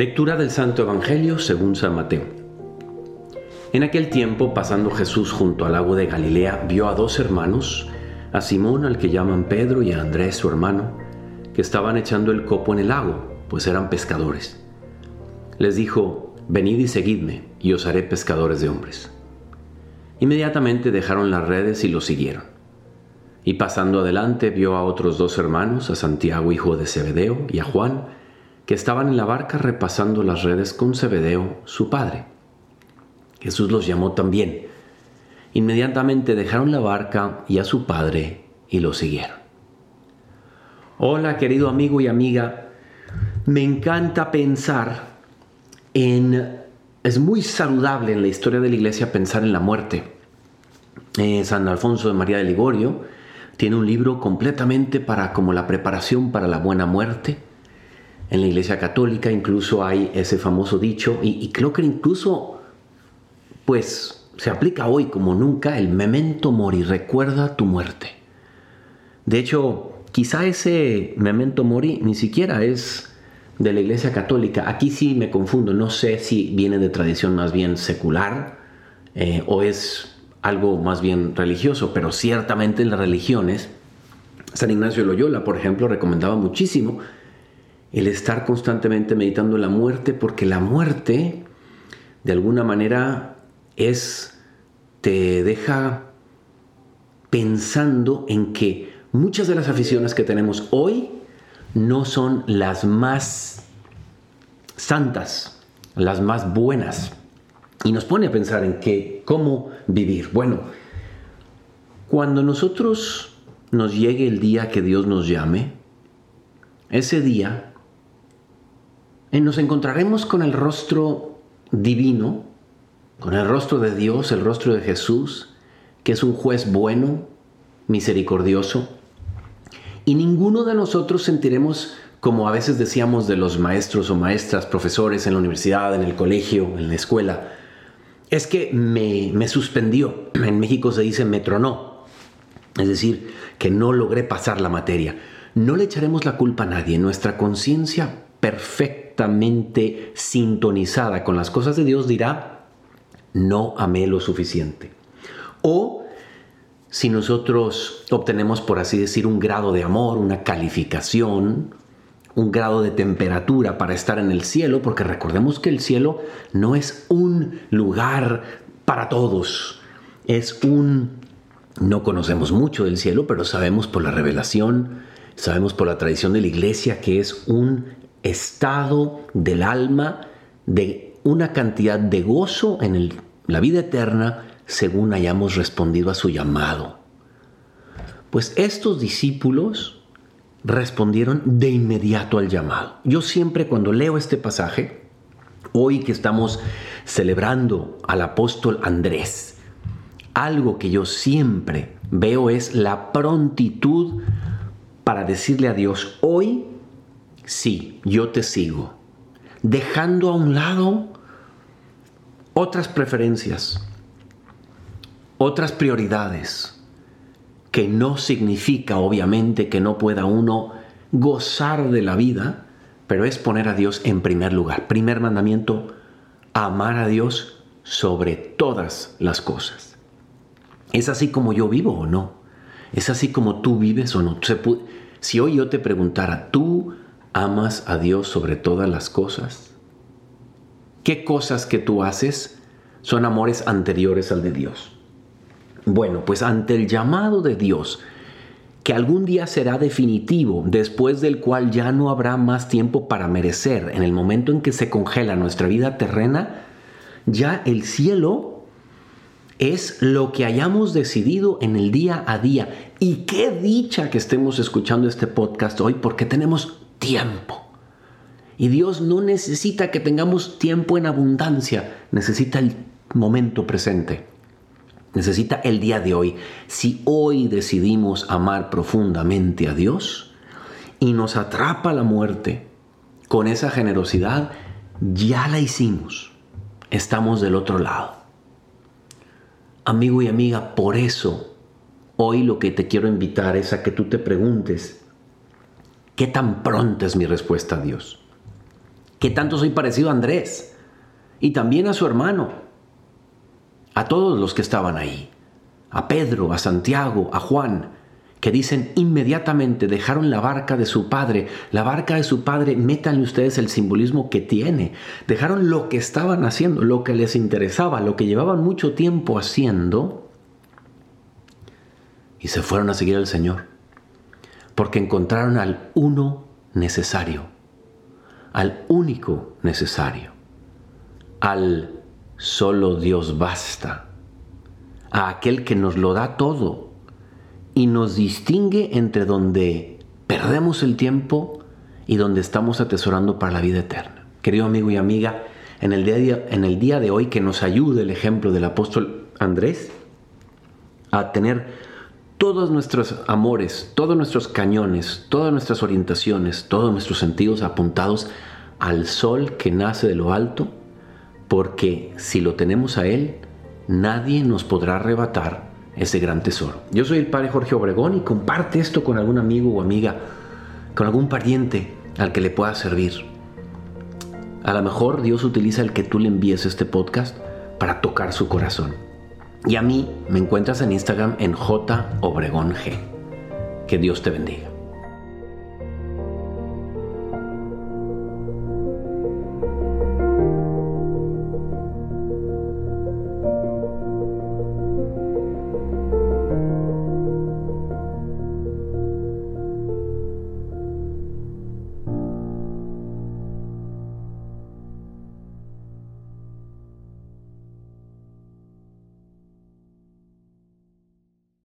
Lectura del Santo Evangelio según San Mateo. En aquel tiempo, pasando Jesús junto al lago de Galilea, vio a dos hermanos, a Simón al que llaman Pedro y a Andrés su hermano, que estaban echando el copo en el lago, pues eran pescadores. Les dijo, venid y seguidme, y os haré pescadores de hombres. Inmediatamente dejaron las redes y lo siguieron. Y pasando adelante vio a otros dos hermanos, a Santiago hijo de Zebedeo y a Juan, que estaban en la barca repasando las redes con Zebedeo, su padre. Jesús los llamó también. Inmediatamente dejaron la barca y a su padre y lo siguieron. Hola querido amigo y amiga, me encanta pensar en es muy saludable en la historia de la iglesia pensar en la muerte. Eh, San Alfonso de María de Ligorio tiene un libro completamente para como la preparación para la buena muerte. En la iglesia católica incluso hay ese famoso dicho y, y creo que incluso pues se aplica hoy como nunca el memento mori, recuerda tu muerte. De hecho, quizá ese memento mori ni siquiera es de la Iglesia Católica. Aquí sí me confundo, no sé si viene de tradición más bien secular eh, o es algo más bien religioso, pero ciertamente en las religiones, San Ignacio de Loyola, por ejemplo, recomendaba muchísimo el estar constantemente meditando la muerte, porque la muerte, de alguna manera, es, te deja pensando en que muchas de las aficiones que tenemos hoy no son las más santas, las más buenas. Y nos pone a pensar en qué, cómo vivir. Bueno, cuando nosotros nos llegue el día que Dios nos llame, ese día nos encontraremos con el rostro divino, con el rostro de Dios, el rostro de Jesús, que es un juez bueno, misericordioso, y ninguno de nosotros sentiremos como a veces decíamos de los maestros o maestras, profesores en la universidad, en el colegio, en la escuela, es que me, me suspendió. En México se dice me tronó. Es decir, que no logré pasar la materia. No le echaremos la culpa a nadie. Nuestra conciencia perfectamente sintonizada con las cosas de Dios dirá, no amé lo suficiente. O si nosotros obtenemos, por así decir, un grado de amor, una calificación, un grado de temperatura para estar en el cielo, porque recordemos que el cielo no es un lugar para todos, es un... No conocemos mucho del cielo, pero sabemos por la revelación, sabemos por la tradición de la iglesia que es un estado del alma de una cantidad de gozo en la vida eterna según hayamos respondido a su llamado. Pues estos discípulos respondieron de inmediato al llamado. Yo siempre cuando leo este pasaje, hoy que estamos celebrando al apóstol Andrés, algo que yo siempre veo es la prontitud para decirle a Dios, hoy sí, yo te sigo, dejando a un lado otras preferencias, otras prioridades, que no significa obviamente que no pueda uno gozar de la vida, pero es poner a Dios en primer lugar. Primer mandamiento, amar a Dios sobre todas las cosas. ¿Es así como yo vivo o no? ¿Es así como tú vives o no? Si hoy yo te preguntara, ¿tú amas a Dios sobre todas las cosas? ¿Qué cosas que tú haces son amores anteriores al de Dios? Bueno, pues ante el llamado de Dios, que algún día será definitivo, después del cual ya no habrá más tiempo para merecer, en el momento en que se congela nuestra vida terrena, ya el cielo es lo que hayamos decidido en el día a día. Y qué dicha que estemos escuchando este podcast hoy porque tenemos tiempo. Y Dios no necesita que tengamos tiempo en abundancia, necesita el momento presente necesita el día de hoy. Si hoy decidimos amar profundamente a Dios y nos atrapa la muerte con esa generosidad, ya la hicimos. Estamos del otro lado. Amigo y amiga, por eso hoy lo que te quiero invitar es a que tú te preguntes, ¿qué tan pronta es mi respuesta a Dios? que tanto soy parecido a Andrés y también a su hermano, a todos los que estaban ahí, a Pedro, a Santiago, a Juan, que dicen inmediatamente dejaron la barca de su padre, la barca de su padre, métanle ustedes el simbolismo que tiene, dejaron lo que estaban haciendo, lo que les interesaba, lo que llevaban mucho tiempo haciendo, y se fueron a seguir al Señor, porque encontraron al uno necesario, al único necesario, al solo Dios basta, a aquel que nos lo da todo y nos distingue entre donde perdemos el tiempo y donde estamos atesorando para la vida eterna. Querido amigo y amiga, en el día, en el día de hoy que nos ayude el ejemplo del apóstol Andrés a tener todos nuestros amores, todos nuestros cañones, todas nuestras orientaciones, todos nuestros sentidos apuntados al sol que nace de lo alto, porque si lo tenemos a Él, nadie nos podrá arrebatar ese gran tesoro. Yo soy el Padre Jorge Obregón y comparte esto con algún amigo o amiga, con algún pariente al que le pueda servir. A lo mejor Dios utiliza el que tú le envíes este podcast para tocar su corazón. Y a mí me encuentras en Instagram en J Obregón G. Que Dios te bendiga.